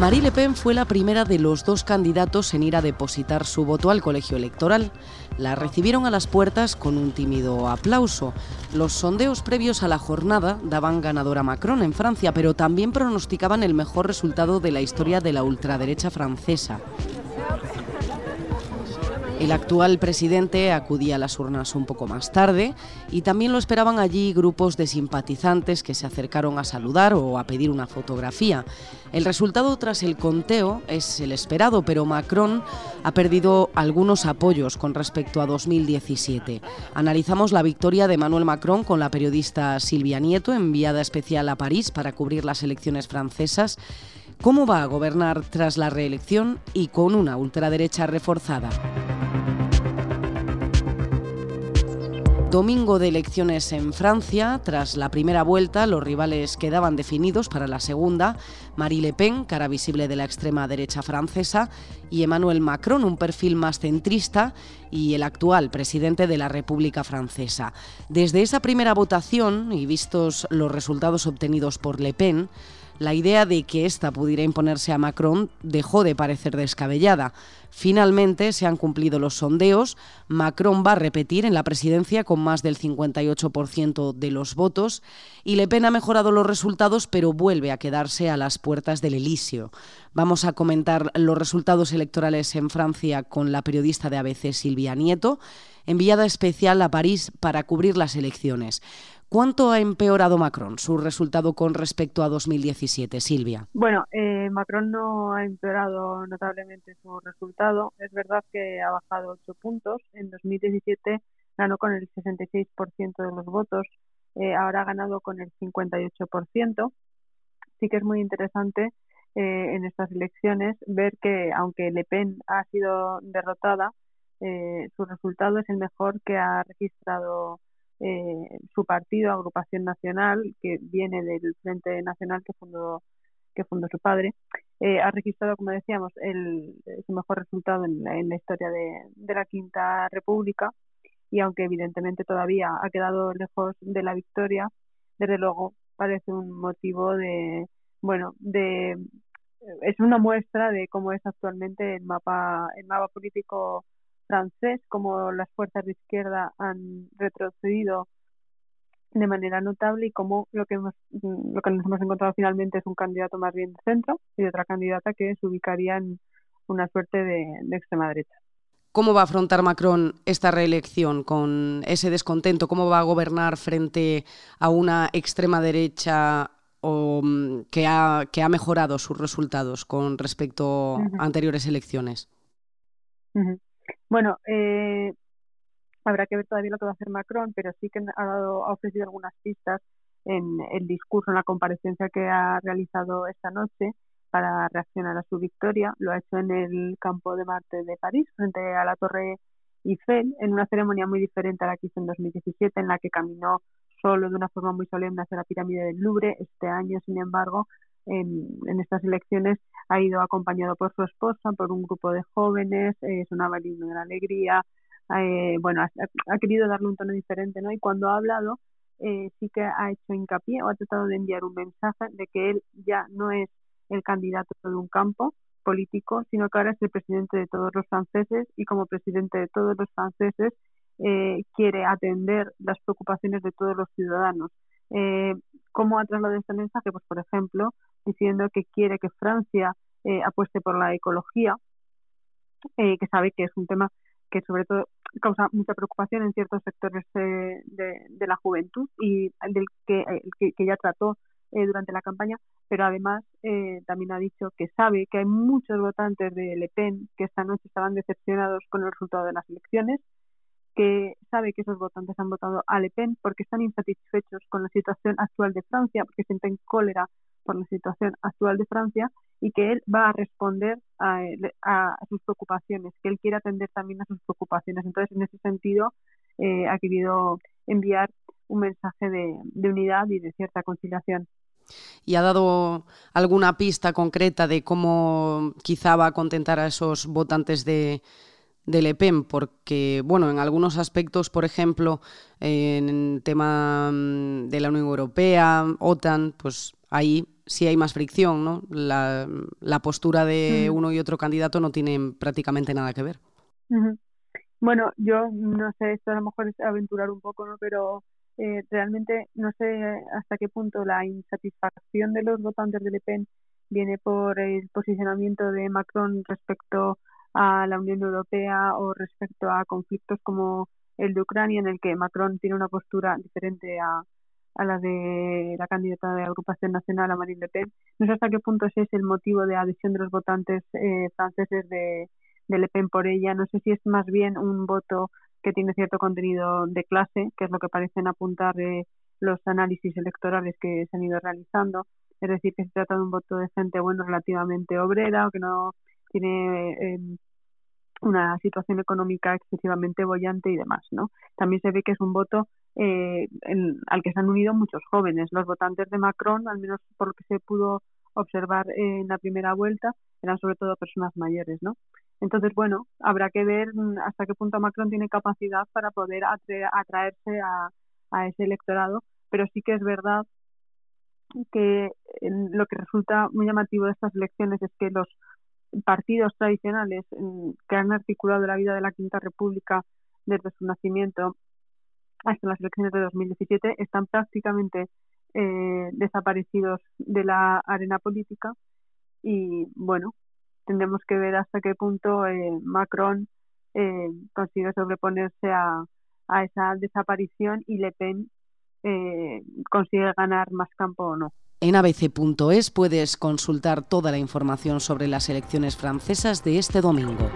Marie Le Pen fue la primera de los dos candidatos en ir a depositar su voto al colegio electoral. La recibieron a las puertas con un tímido aplauso. Los sondeos previos a la jornada daban ganador a Macron en Francia, pero también pronosticaban el mejor resultado de la historia de la ultraderecha francesa. El actual presidente acudía a las urnas un poco más tarde y también lo esperaban allí grupos de simpatizantes que se acercaron a saludar o a pedir una fotografía. El resultado tras el conteo es el esperado, pero Macron ha perdido algunos apoyos con respecto a 2017. Analizamos la victoria de Manuel Macron con la periodista Silvia Nieto, enviada especial a París para cubrir las elecciones francesas. ¿Cómo va a gobernar tras la reelección y con una ultraderecha reforzada? Domingo de elecciones en Francia. Tras la primera vuelta, los rivales quedaban definidos para la segunda. Marie Le Pen, cara visible de la extrema derecha francesa, y Emmanuel Macron, un perfil más centrista, y el actual presidente de la República Francesa. Desde esa primera votación, y vistos los resultados obtenidos por Le Pen, la idea de que ésta pudiera imponerse a Macron dejó de parecer descabellada. Finalmente se han cumplido los sondeos. Macron va a repetir en la presidencia con más del 58% de los votos y Le Pen ha mejorado los resultados, pero vuelve a quedarse a las puertas del Elíseo. Vamos a comentar los resultados electorales en Francia con la periodista de ABC Silvia Nieto, enviada especial a París para cubrir las elecciones. ¿Cuánto ha empeorado Macron su resultado con respecto a 2017, Silvia? Bueno, eh, Macron no ha empeorado notablemente su resultado. Es verdad que ha bajado 8 puntos. En 2017 ganó con el 66% de los votos. Eh, ahora ha ganado con el 58%. Sí que es muy interesante eh, en estas elecciones ver que, aunque Le Pen ha sido derrotada, su resultado es el mejor que ha registrado eh, su partido, Agrupación Nacional, que viene del Frente Nacional que fundó que fundó su padre, eh, ha registrado, como decíamos, el, su mejor resultado en la, historia de, la Quinta República. Y aunque evidentemente todavía ha quedado lejos de la victoria, desde luego parece un motivo de, bueno, de es una muestra de cómo es actualmente el mapa el mapa político francés, como las fuerzas de izquierda han retrocedido de manera notable y como lo que, hemos, lo que nos hemos encontrado finalmente es un candidato más bien de centro y otra candidata que se ubicaría en una suerte de, extrema derecha. ¿Cómo va a afrontar Macron esta reelección con ese descontento? ¿Cómo va a gobernar frente a una extrema derecha o, mm, que, ha, que ha mejorado sus resultados con respecto a anteriores elecciones? Bueno, eh, habrá que ver todavía lo que va a hacer Macron, pero sí que ha, dado, ha ofrecido algunas pistas en el discurso, en la comparecencia que ha realizado esta noche para reaccionar a su victoria. Lo ha hecho en el campo de Marte de París, frente a la Torre Eiffel, en una ceremonia muy diferente a la que hizo en 2017, en la que caminó solo de una forma muy solemne hacia la pirámide del Louvre. Este año, sin embargo, en, estas elecciones ha ido acompañado por su esposa, por un grupo de jóvenes, eh, sonaba el himno de la alegría, eh, bueno, ha, querido darle un tono diferente, ¿no? Y cuando ha hablado, eh, sí que ha hecho hincapié o ha tratado de enviar un mensaje de que él ya no es el candidato de un campo político, sino que ahora es el presidente de todos los franceses y como presidente de todos los franceses eh, quiere atender las preocupaciones de todos los ciudadanos. Eh, ¿Cómo ha trasladado este mensaje? Pues, por ejemplo, diciendo que quiere que Francia eh, apueste por la ecología, eh, que sabe que es un tema que sobre todo causa mucha preocupación en ciertos sectores de, de, la juventud y del que, que, ya trató durante la campaña, pero además también ha dicho que sabe que hay muchos votantes de Le Pen que esta noche estaban decepcionados con el resultado de las elecciones que sabe que esos votantes han votado a Le Pen porque están insatisfechos con la situación actual de Francia, porque sienten cólera por la situación actual de Francia y que él va a responder a, sus preocupaciones, que él quiere atender también a sus preocupaciones. Entonces, en ese sentido, eh, ha querido enviar un mensaje de, de unidad y de cierta conciliación. ¿Y ha dado alguna pista concreta de cómo quizá va a contentar a esos votantes de, de Le Pen, porque, bueno, en algunos aspectos, por ejemplo, en el tema mm, de la Unión Europea, OTAN, pues ahí si hay más fricción, ¿no? La, postura de uno y otro candidato no tienen prácticamente nada que ver. Bueno, yo no sé, esto a lo mejor es aventurar un poco, ¿no? Pero eh, realmente no sé hasta qué punto la insatisfacción de los votantes de Le Pen viene por el posicionamiento de Macron respecto a la Unión Europea o respecto a conflictos como el de Ucrania, en el que Macron tiene una postura diferente a, a la de la candidata de agrupación nacional, a Marine Le Pen. No sé hasta qué punto es el motivo de adhesión de los votantes eh, franceses de, de Le Pen por ella. No sé si es más bien un voto que tiene cierto contenido de clase, que es lo que parecen apuntar los análisis electorales que se han ido realizando. Es decir, que se trata de un voto de gente, bueno, relativamente obrera o que no tiene em, una situación económica excesivamente bollante y demás, ¿no? También se ve que es un voto eh, al que se han unido muchos jóvenes. Los votantes de Macron, al menos por lo que se pudo observar en la primera vuelta, eran sobre todo personas mayores, ¿no? Entonces, bueno, habrá que ver mm, hasta qué punto Macron tiene capacidad para poder atraerse a, ese electorado, pero sí que es verdad que lo que resulta muy llamativo de estas elecciones es que los partidos tradicionales que han articulado la vida de la Quinta República desde su nacimiento hasta las elecciones de 2017 están prácticamente eh, desaparecidos de la arena política y bueno tendremos que ver hasta qué punto eh, Macron eh, consigue sobreponerse a, a, esa desaparición y Le Pen eh, consigue ganar más campo o no. En abc.es puedes consultar toda la información sobre las elecciones francesas de este domingo.